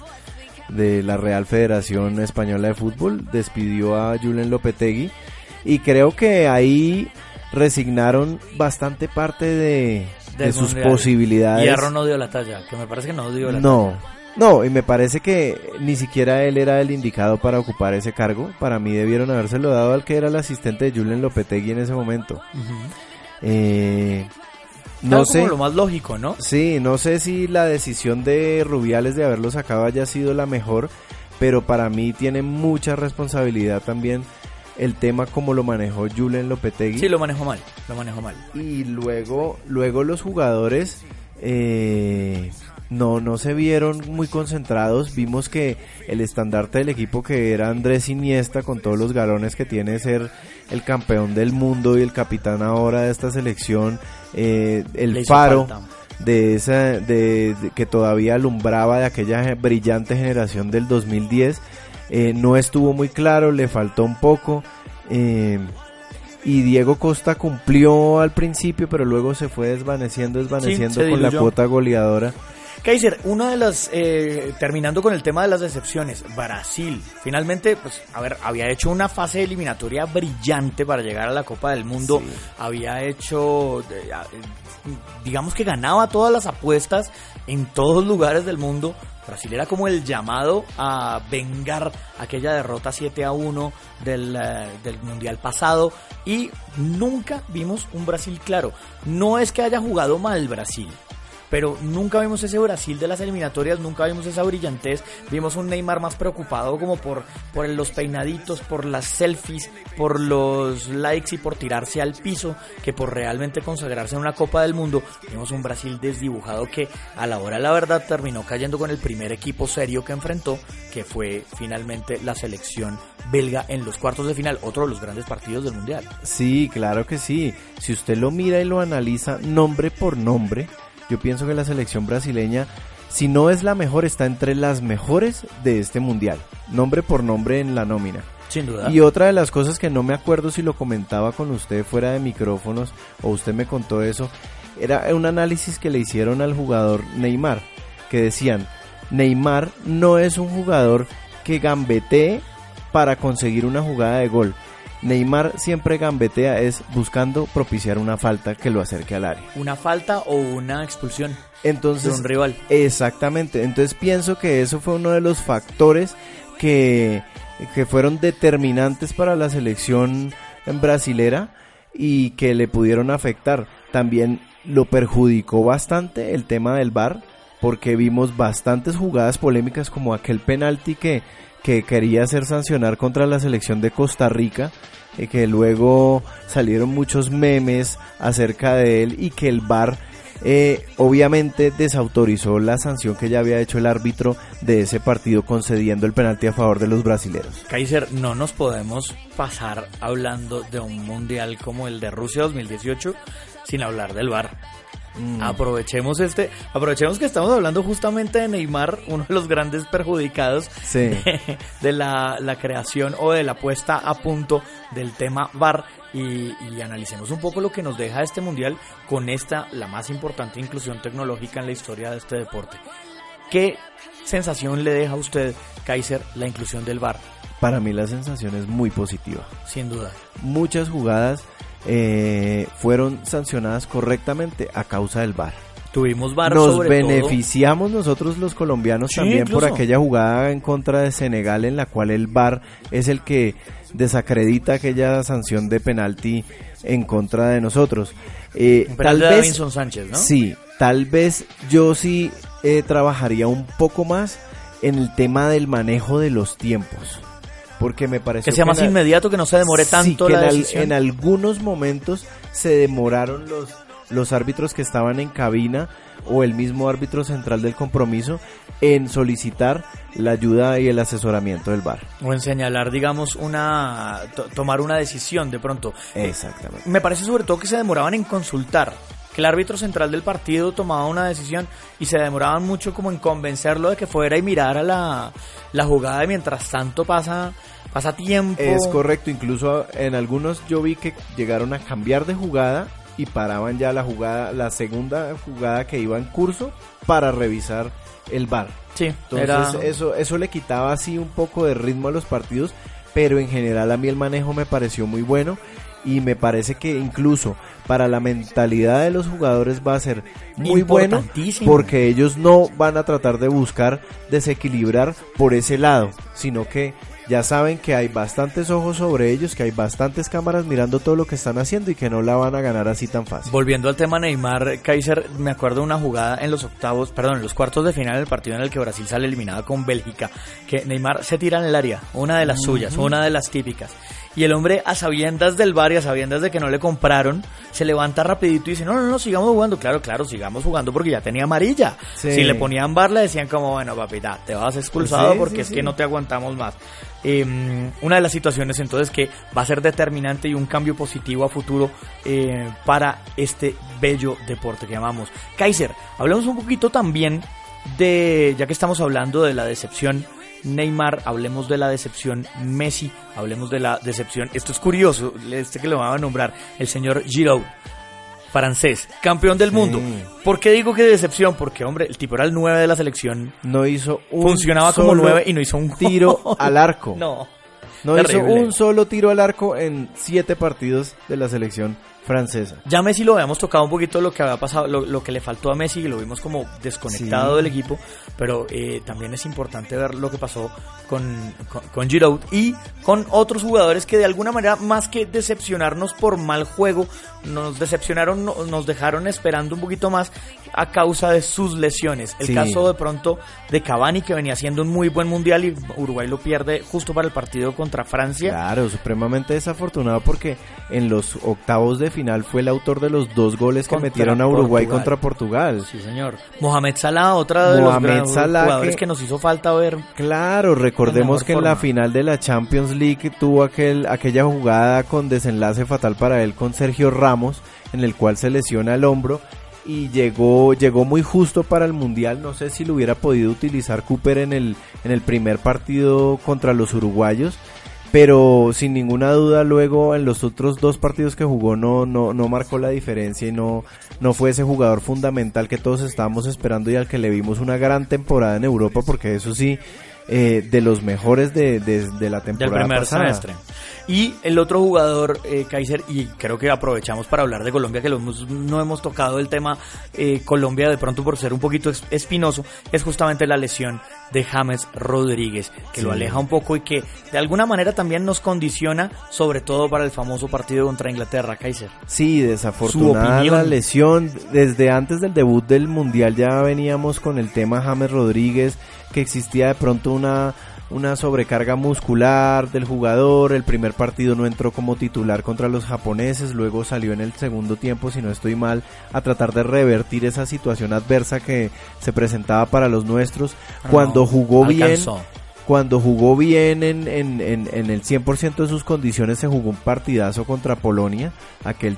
S3: de la Real Federación Española de Fútbol, despidió a Julen Lopetegui y creo que ahí resignaron bastante parte de, sus posibilidades.
S2: Y Arro no dio la talla, que me parece que no dio la
S3: no,
S2: talla.
S3: No, y me parece que ni siquiera él era el indicado para ocupar ese cargo. Para mí debieron habérselo dado al que era el asistente de Julen Lopetegui en ese momento.
S2: Eh, no sé. lo más lógico, ¿no?
S3: Sí, no sé si la decisión de Rubiales de haberlo sacado haya sido la mejor, pero para mí tiene mucha responsabilidad también el tema como lo manejó Julen Lopetegui.
S2: Sí, lo manejó mal, lo manejó mal.
S3: Y luego, luego los jugadores eh, no, no se vieron muy concentrados. Vimos que el estandarte del equipo que era Andrés Iniesta, con todos los galones que tiene ser el campeón del mundo y el capitán ahora de esta selección, eh, el faro de esa, de, que todavía alumbraba de aquella brillante generación del 2010, eh, no estuvo muy claro, le faltó un poco. Eh, y Diego Costa cumplió al principio, pero luego se fue desvaneciendo, desvaneciendo
S2: se
S3: con la cuota goleadora.
S2: Kaiser, una de las, eh, terminando con el tema de las decepciones, Brasil, finalmente, pues, a ver, había hecho una fase eliminatoria brillante para llegar a la Copa del Mundo, había hecho, digamos que ganaba todas las apuestas en todos lugares del mundo, Brasil era como el llamado a vengar aquella derrota 7 a 1 del, eh, del Mundial pasado y nunca vimos un Brasil claro. No es que haya jugado mal Brasil, pero nunca vimos ese Brasil de las eliminatorias, nunca vimos esa brillantez, vimos un Neymar más preocupado como por, por los peinaditos, por las selfies, por los likes y por tirarse al piso, que por realmente consagrarse en una Copa del Mundo, vimos un Brasil desdibujado que a la hora de la verdad terminó cayendo con el primer equipo serio que enfrentó, que fue finalmente la selección belga en los cuartos de final, otro de los grandes partidos del Mundial.
S3: Sí, claro que sí. Si usted lo mira y lo analiza nombre por nombre, yo pienso que la selección brasileña, si no es la mejor, está entre las mejores de este mundial. Nombre por nombre en la nómina.
S2: Sin duda.
S3: Y otra de las cosas que no me acuerdo si lo comentaba con usted fuera de micrófonos o usted me contó eso, era un análisis que le hicieron al jugador Neymar, que decían, Neymar no es un jugador que gambetee para conseguir una jugada de gol. Neymar siempre gambetea es buscando propiciar una falta que lo acerque al área.
S2: Una falta o una expulsión
S3: Entonces,
S2: de un rival.
S3: Exactamente, entonces pienso que eso fue uno de los factores que, que fueron determinantes para la selección brasilera y que le pudieron afectar. También lo perjudicó bastante el tema del VAR porque vimos bastantes jugadas polémicas como aquel penalti que, que quería hacer sancionar contra la selección de Costa Rica y que luego salieron muchos memes acerca de él y que el VAR eh, obviamente desautorizó la sanción que ya había hecho el árbitro de ese partido concediendo el penalti a favor de los brasileños.
S2: Kaiser, no nos podemos pasar hablando de un mundial como el de Rusia 2018 sin hablar del VAR. Aprovechemos este, aprovechemos que estamos hablando justamente de Neymar, uno de los grandes perjudicados
S3: Sí.
S2: de, de la, la creación o de la puesta a punto del tema VAR y, y analicemos un poco lo que nos deja este mundial con esta, la más importante inclusión tecnológica en la historia de este deporte. ¿Qué sensación le deja a usted, Kaiser, la inclusión del VAR?
S3: Para mí la sensación es muy positiva.
S2: Sin duda.
S3: Muchas jugadas eh, fueron sancionadas correctamente a causa del VAR.
S2: Tuvimos VAR
S3: Nos
S2: sobre
S3: beneficiamos nosotros los colombianos
S2: Sí,
S3: también por aquella jugada en contra de Senegal en la cual el VAR es el que desacredita aquella sanción de penalti en contra de nosotros. Eh,
S2: de Sánchez, ¿no?
S3: Sí, tal vez yo sí eh, trabajaría un poco más en el tema del manejo de los tiempos. Porque me parece
S2: Que sea más inmediato, que no se demore tanto
S3: que
S2: la
S3: en,
S2: decisión.
S3: en algunos momentos se demoraron los, los árbitros que estaban en cabina o el mismo árbitro central del compromiso en solicitar la ayuda y el asesoramiento del VAR.
S2: O en señalar, digamos, una. to- tomar una decisión de pronto.
S3: Exactamente.
S2: Me parece sobre todo que se demoraban en consultar. Que el árbitro central del partido tomaba una decisión y se demoraban mucho como en convencerlo de que fuera y mirara la, la jugada y mientras tanto pasa, pasa tiempo.
S3: Es correcto, incluso en algunos yo vi que llegaron a cambiar de jugada y paraban ya la jugada, la segunda jugada que iba en curso para revisar el VAR.
S2: Sí,
S3: Entonces
S2: era.
S3: eso, eso le quitaba así un poco de ritmo a los partidos, pero en general a mí el manejo me pareció muy bueno y me parece que incluso para la mentalidad de los jugadores va a ser muy bueno porque ellos no van a tratar de buscar desequilibrar por ese lado, sino que ya saben que hay bastantes ojos sobre ellos, que hay bastantes cámaras mirando todo lo que están haciendo y que no la van a ganar así tan fácil.
S2: Volviendo al tema Neymar, Kaiser, me acuerdo de una jugada en los octavos, perdón, en los cuartos de final del partido en el que Brasil sale eliminada con Bélgica, que Neymar se tira en el área, una de las suyas, una de las típicas. Y el hombre, a sabiendas del bar y a sabiendas de que no le compraron, se levanta rapidito y dice, no, no, no, sigamos jugando. Claro, claro, sigamos jugando porque ya tenía amarilla.
S3: Sí.
S2: Si le ponían bar, le decían como, bueno, papita, te vas expulsado
S3: Sí,
S2: porque
S3: sí,
S2: es que no te aguantamos más. Eh, una de las situaciones entonces que va a ser determinante y un cambio positivo a futuro eh, para este bello deporte que llamamos. Kaiser, hablemos un poquito también de, ya que estamos hablando de la decepción, Neymar, hablemos de la decepción Messi, hablemos de la decepción, esto es curioso, este que lo van a nombrar, el señor Giroud francés, campeón del mundo. ¿Por qué digo que decepción? Porque, hombre, el tipo era el 9 de la selección.
S3: No hizo un
S2: Funcionaba como 9 y no hizo un
S3: tiro al arco.
S2: No.
S3: No hizo un solo tiro al arco en siete partidos de la selección francesa.
S2: Ya Messi lo habíamos tocado un poquito lo que había pasado, lo, que le faltó a Messi, y lo vimos como desconectado del equipo, pero eh, también es importante ver lo que pasó con, con, Giroud y con otros jugadores que de alguna manera, más que decepcionarnos por mal juego, nos decepcionaron, nos dejaron esperando un poquito más a causa de sus lesiones. El caso de pronto de Cavani, que venía haciendo un muy buen mundial y Uruguay lo pierde justo para el partido contra Francia.
S3: Claro, supremamente desafortunado porque en los octavos de final fue el autor de los dos goles que metieron a Uruguay contra Portugal.
S2: Sí, señor. Mohamed Salah, otra de los jugadores que... nos hizo falta ver.
S3: Claro, recordemos que en la final de la Champions League tuvo aquel, aquella jugada con desenlace fatal para él con Sergio Ramos, en el cual se lesiona el hombro y llegó llegó muy justo para el mundial no sé si lo hubiera podido utilizar Cooper en el en el primer partido contra los uruguayos pero sin ninguna duda luego en los otros dos partidos que jugó no no no marcó la diferencia y no no fue ese jugador fundamental que todos estábamos esperando y al que le vimos una gran temporada en Europa porque eso sí eh, de los mejores de, de, la temporada
S2: Del primer semestre. Y el otro jugador, eh, Kaiser, y creo que aprovechamos para hablar de Colombia, que lo no hemos tocado el tema eh, Colombia de pronto por ser un poquito espinoso, es justamente la lesión de James Rodríguez, que lo aleja un poco y que de alguna manera también nos condiciona, sobre todo para el famoso partido contra Inglaterra, Kaiser.
S3: Sí, desafortunada la lesión. Desde antes del debut del Mundial ya veníamos con el tema James Rodríguez, que existía de pronto una una sobrecarga muscular del jugador, el primer partido no entró como titular contra los japoneses, luego salió en el segundo tiempo, si no estoy mal, a tratar de revertir esa situación adversa que se presentaba para los nuestros. Cuando jugó bien, cuando jugó bien en, en, en, en el 100% de sus condiciones se jugó un partidazo contra Polonia, aquel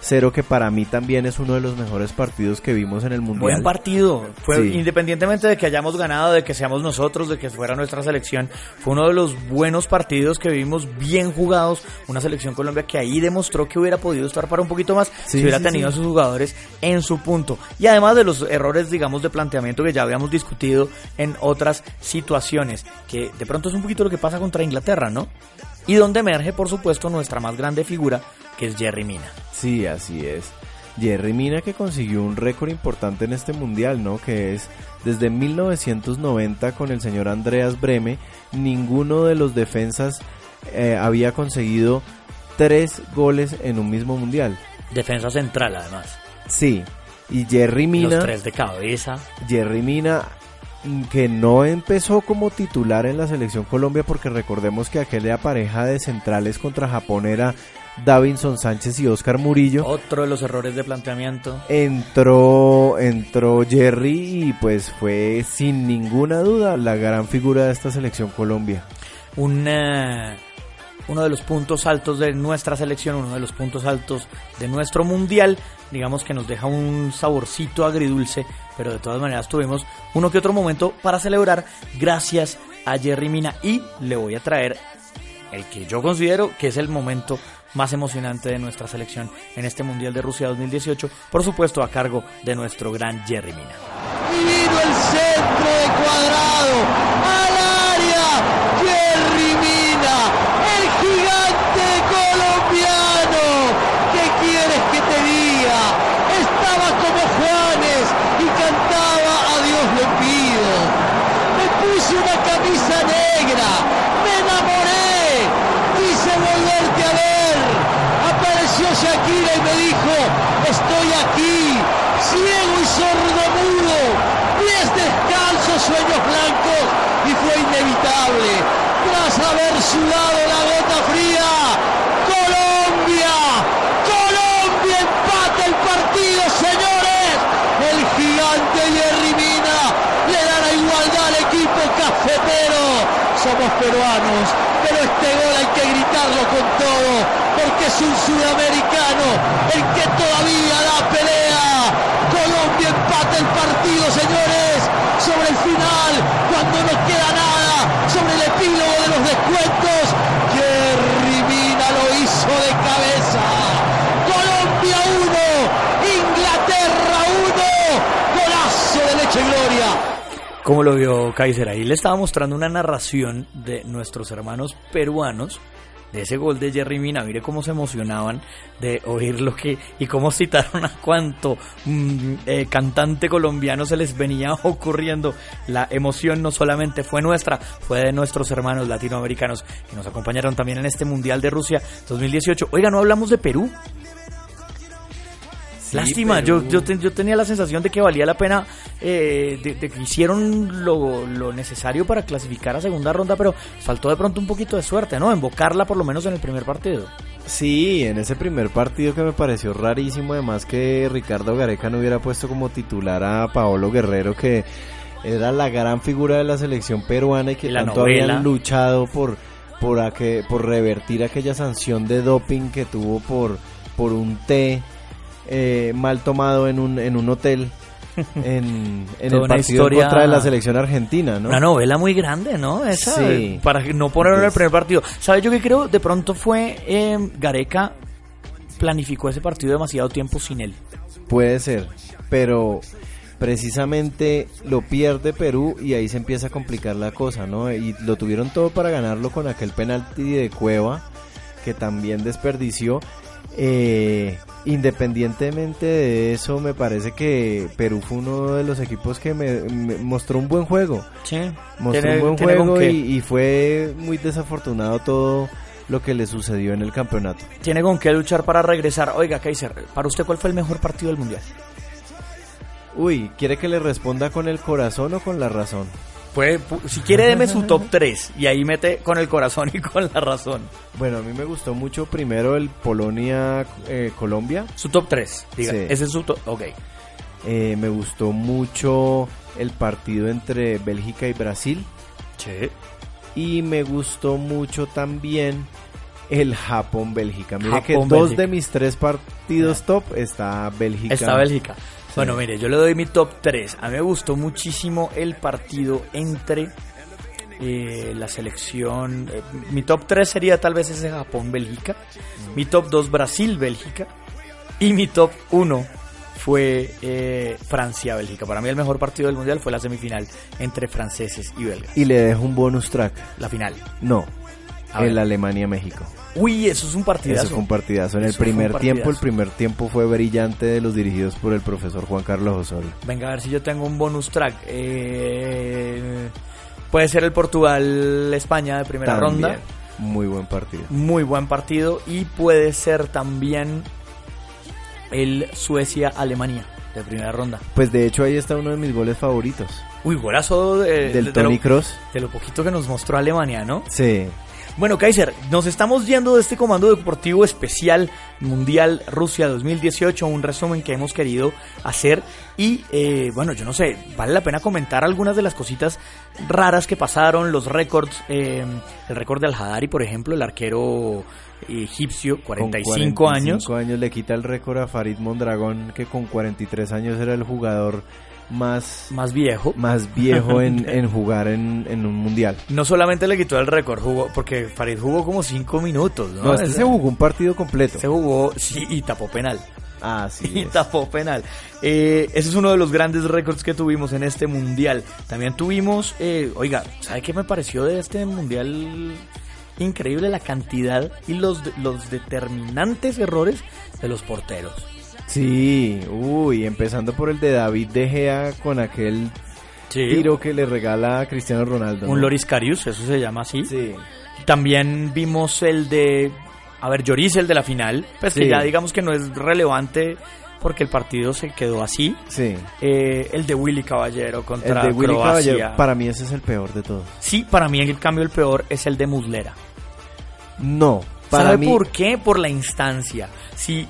S3: 3-0 que para mí también es uno de los mejores partidos que vimos en el Mundial.
S2: Buen partido, fue independientemente de que hayamos ganado, de que seamos nosotros, de que fuera nuestra selección, fue uno de los buenos partidos que vimos bien jugados, una selección Colombia que ahí demostró que hubiera podido estar para un poquito más si hubiera tenido a sus jugadores en su punto. Y además de los errores, digamos, de planteamiento que ya habíamos discutido en otras situaciones que de pronto es un poquito lo que pasa contra Inglaterra, ¿no? Y donde emerge, por supuesto, nuestra más grande figura, que es Jerry Mina.
S3: Sí, así es. Jerry Mina que consiguió un récord importante en este mundial, ¿no? Que es desde 1990 con el señor Andreas Breme, ninguno de los defensas eh, había conseguido tres goles en un mismo mundial.
S2: Defensa central, además.
S3: Sí. Y Jerry Mina.
S2: Los tres de cabeza.
S3: Jerry Mina que no empezó como titular en la selección Colombia porque recordemos que aquella pareja de centrales contra Japón era Davinson Sánchez y Oscar Murillo.
S2: Otro de los errores de planteamiento.
S3: Entró, entró Jerry y pues fue sin ninguna duda la gran figura de esta selección Colombia.
S2: Una uno de los puntos altos de nuestra selección, uno de los puntos altos de nuestro mundial, digamos que nos deja un saborcito agridulce, pero de todas maneras tuvimos uno que otro momento para celebrar gracias a Jerry Mina y le voy a traer el que yo considero que es el momento más emocionante de nuestra selección en este Mundial de Rusia 2018, por supuesto a cargo de nuestro gran Jerry Mina.
S8: el centro de cuadrado al área, Mina gigante colombiano. ¿Qué quieres que te diga? Estaba como Juanes y cantaba a Dios le pido. Me puse una camisa negra, me enamoré, quise volverte a ver. Apareció Shakira y me dijo, estoy aquí, ciego y sordo mudo, pies descalzos, sueños blancos y fue inevitable tras haber sudado la gota fría. Colombia, Colombia empata el partido, señores. El gigante Jerry Mina le da la igualdad al equipo cafetero. Somos peruanos, pero este gol hay que gritarlo con todo, porque es un sudamericano el que todavía da pelea. Colombia empata el partido, señores, sobre el final, cuando no queda nada epílogo de los descuentos. Jerry Mina lo hizo de cabeza. Colombia 1, Inglaterra 1. Golazo de leche gloria.
S2: ¿Cómo lo vio Kaiser? Ahí le estaba mostrando una narración de nuestros hermanos peruanos de ese gol de Jerry Mina, mire cómo se emocionaban de oír lo que y cómo citaron a cuánto mm, eh, cantante colombiano se les venía ocurriendo. La emoción no solamente fue nuestra, fue de nuestros hermanos latinoamericanos que nos acompañaron también en este Mundial de Rusia 2018. Oiga, no hablamos de Perú. Lástima, yo, yo, yo, tenía la sensación de que valía la pena, eh, de, que hicieron lo, lo, necesario para clasificar a segunda ronda, pero faltó de pronto un poquito de suerte, ¿no? Invocarla por lo menos en el primer partido.
S3: Sí, en ese primer partido que me pareció rarísimo, además que Ricardo Gareca no hubiera puesto como titular a Paolo Guerrero, que era la gran figura de la selección peruana y que tanto habían luchado por, por, por revertir aquella sanción de doping que tuvo por, por un té eh, mal tomado en un, en un hotel en, en el partido contra la selección argentina, ¿no?
S2: Una novela muy grande, ¿no? Esa, Para no ponerlo en el primer partido. ¿Sabes yo que creo? De pronto fue eh, Gareca planificó ese partido demasiado tiempo sin él.
S3: Puede ser, pero precisamente lo pierde Perú y ahí se empieza a complicar la cosa, ¿no? Y lo tuvieron todo para ganarlo con aquel penalti de Cueva que también desperdició. Eh, Independientemente de eso, me parece que Perú fue uno de los equipos que me, mostró un buen juego.
S2: Sí.
S3: Mostró un buen juego y, fue muy desafortunado todo lo que le sucedió en el campeonato.
S2: Tiene con qué luchar para regresar. Oiga, Kaiser, ¿para usted cuál fue el mejor partido del Mundial?
S3: Uy, ¿quiere que le responda con el corazón o con la razón?
S2: Si quiere, deme su top 3 y ahí mete con el corazón y con la razón.
S3: Bueno, a mí me gustó mucho primero el Polonia-Colombia.
S2: Eh, su top 3, diga. Ese es su top. Ok.
S3: Eh, me gustó mucho el partido entre Bélgica y Brasil.
S2: Sí.
S3: Y me gustó mucho también el Japón-Bélgica. Mire que dos de mis tres partidos top está Bélgica.
S2: Está Bélgica. Bueno, mire, yo le doy mi top 3. A mí me gustó muchísimo el partido entre eh, la selección. Eh, mi top 3 sería tal vez ese Japón-Bélgica. Mi top 2 Brasil-Bélgica. Y mi top 1 fue eh, Francia-Bélgica. Para mí el mejor partido del Mundial fue la semifinal entre franceses y belgas.
S3: Y le dejo un bonus track.
S2: La final.
S3: No, el Alemania-México.
S2: Uy, eso es un partidazo.
S3: Eso fue un partidazo. En el primer tiempo, el primer tiempo fue brillante de los dirigidos por el profesor Juan Carlos Osorio.
S2: Venga, a ver si yo tengo un bonus track. Eh, puede ser el Portugal-España de primera ronda.
S3: Muy buen partido.
S2: Muy buen partido. Y puede ser también el Suecia-Alemania de primera ronda.
S3: Pues de hecho ahí está uno de mis goles favoritos.
S2: Uy, golazo de,
S3: del Tony Cross.
S2: De lo poquito que nos mostró Alemania, ¿no?
S3: Sí.
S2: Bueno, Kaiser, nos estamos yendo de este comando deportivo especial Mundial Rusia 2018, un resumen que hemos querido hacer y eh, bueno, yo no sé, vale la pena comentar algunas de las cositas raras que pasaron, los récords, eh, el récord de Al-Hadari, por ejemplo, el arquero egipcio, 45, 45 años.
S3: años le quita el récord a Farid Mondragón, que con 43 años era el jugador más,
S2: más viejo,
S3: más viejo en, en jugar en, en, un mundial.
S2: No solamente le quitó el récord, jugó, porque Farid jugó como cinco minutos. No,
S3: no este se jugó un partido completo.
S2: Se jugó, sí, y tapó penal.
S3: Ah, sí.
S2: Y tapó penal. Eh, ese es uno de los grandes récords que tuvimos en este mundial. También tuvimos, eh, oiga, ¿sabe qué me pareció de este mundial? Increíble la cantidad y los, los determinantes errores de los porteros.
S3: Sí, uy, empezando por el de David De Gea con aquel tiro que le regala a Cristiano Ronaldo.
S2: Un Loris Carius, eso se llama así.
S3: Sí.
S2: También vimos el de, a ver, Lloris, el de la final, pues que ya digamos que no es relevante porque el partido se quedó así.
S3: Sí.
S2: Eh, el de Willy Caballero contra el de Willy
S3: Caballero, para mí ese es el peor de todos.
S2: Sí, para mí el cambio el peor es el de Muslera.
S3: No,
S2: para ¿Sabe por qué? Por la instancia. Si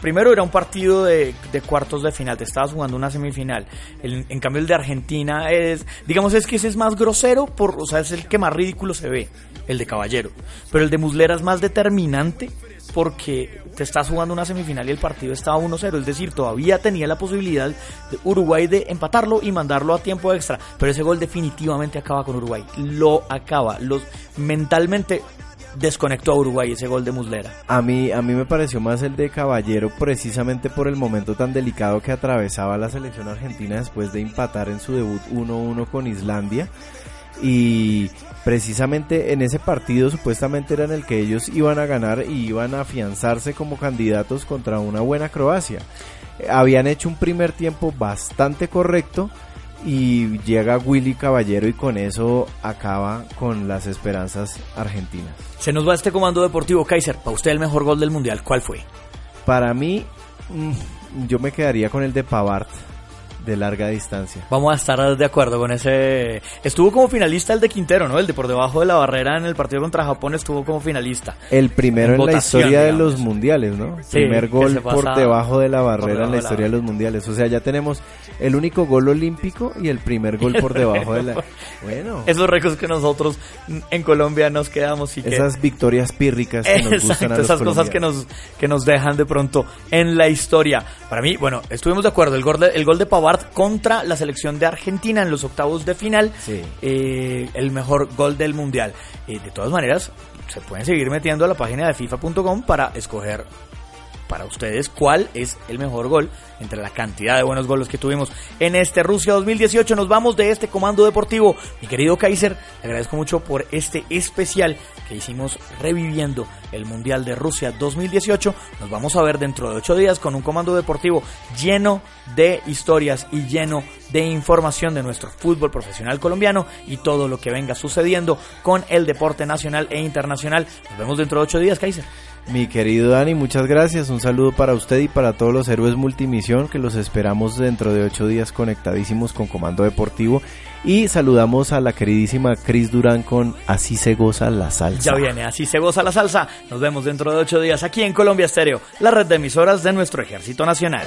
S2: primero era un partido de, cuartos de final, te estabas jugando una semifinal. en cambio el de Argentina es, digamos es que ese es más grosero, por, o sea, es el que más ridículo se ve, el de Caballero. Pero el de Muslera es más determinante porque te estás jugando una semifinal y el partido estaba 1-0, es decir, todavía tenía la posibilidad de Uruguay de empatarlo y mandarlo a tiempo extra, pero ese gol definitivamente acaba con Uruguay, lo acaba, los mentalmente desconectó a Uruguay ese gol de Muslera.
S3: A mí, a mí me pareció más el de Caballero precisamente por el momento tan delicado que atravesaba la selección argentina después de empatar en su debut 1-1 con Islandia y precisamente en ese partido supuestamente era en el que ellos iban a ganar y iban a afianzarse como candidatos contra una buena Croacia. Habían hecho un primer tiempo bastante correcto y llega Willy Caballero y con eso acaba con las esperanzas argentinas.
S2: Se nos va este comando deportivo Kaiser. Para usted el mejor gol del mundial, ¿cuál fue?
S3: Para mí, mm, yo me quedaría con el de Pavard de larga distancia.
S2: Vamos a estar de acuerdo con ese. Estuvo como finalista el de Quintero, ¿no? El de por debajo de la barrera en el partido contra Japón estuvo como finalista.
S3: El primero en, la historia de los mundiales, ¿no? Primer gol por debajo de la barrera en la historia de los mundiales. O sea, ya tenemos el único gol olímpico y el primer gol por debajo de la.
S2: Bueno. Esos récords que nosotros en Colombia nos quedamos y
S3: que... Esas victorias pírricas que nos gustan a los
S2: esas cosas que nos, que nos dejan de pronto en la historia. Para mí, bueno, estuvimos de acuerdo. El gol de, el gol de Pavard contra la selección de Argentina en los octavos de final. Eh, el mejor gol del mundial. Eh, de todas maneras, se pueden seguir metiendo a la página de FIFA.com para escoger para ustedes cuál es el mejor gol entre la cantidad de buenos goles que tuvimos en este Rusia 2018. Nos vamos de este comando deportivo. Mi querido Kaiser, le agradezco mucho por este especial que hicimos reviviendo el Mundial de Rusia 2018. Nos vamos a ver dentro de ocho días con un comando deportivo lleno de historias y lleno de información de nuestro fútbol profesional colombiano y todo lo que venga sucediendo con el deporte nacional e internacional. Nos vemos dentro de ocho días, Kaiser.
S3: Mi querido Dani, muchas gracias. Un saludo para usted y para todos los héroes multimisión que los esperamos dentro de ocho días conectadísimos con Comando Deportivo. Y saludamos a la queridísima Cris Durán con Así se goza la salsa.
S2: Ya viene, así se goza la salsa. Nos vemos dentro de ocho días aquí en Colombia Estéreo, la red de emisoras de nuestro Ejército Nacional.